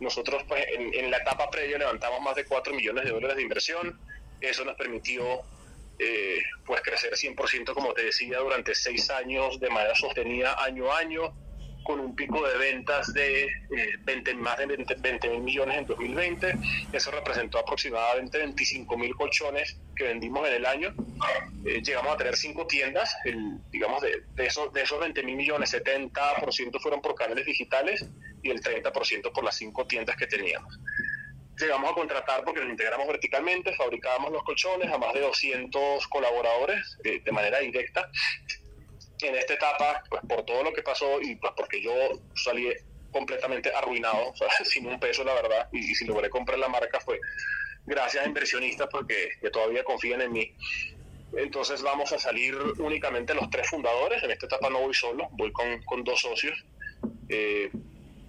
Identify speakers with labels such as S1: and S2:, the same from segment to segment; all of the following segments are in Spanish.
S1: nosotros pues, en, la etapa previa levantamos más de 4 millones de dólares de inversión. Eso nos permitió eh, pues crecer 100%, como te decía, durante seis años de manera sostenida año a año con un pico de ventas de 20, eh, más de 20 mil millones en 2020. Eso representó aproximadamente 25 mil colchones que vendimos en el año. Eh, llegamos a tener cinco tiendas. digamos, de, de, esos, de esos 20 mil millones, 70% fueron por canales digitales y el 30% por las cinco tiendas que teníamos. Llegamos a contratar porque nos integramos verticalmente, fabricábamos los colchones a más de 200 colaboradores eh, de manera directa en esta etapa, pues por todo lo que pasó y pues porque yo salí completamente arruinado, sin un peso la verdad, y, si logré comprar la marca fue gracias a inversionistas porque que todavía confían en mí. Entonces vamos a salir únicamente los tres fundadores, en esta etapa no voy solo, voy con, con dos socios. Eh,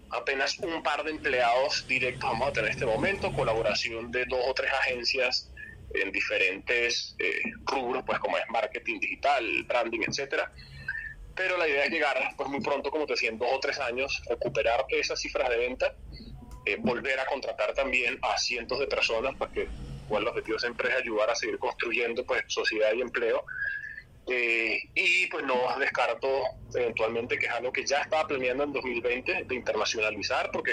S1: apenas un par de empleados directos vamos a tener en este momento, colaboración de dos o tres agencias en diferentes eh, rubros, pues como es marketing digital, branding, etcétera pero la idea es llegar pues muy pronto, como te decía, en dos o tres años, recuperar esas cifras de venta, eh, volver a contratar también a cientos de personas, porque pues, el objetivo siempre es ayudar a seguir construyendo pues sociedad y empleo. Eh, y pues no descarto eventualmente que es algo que ya estaba planeando en 2020 de internacionalizar, porque...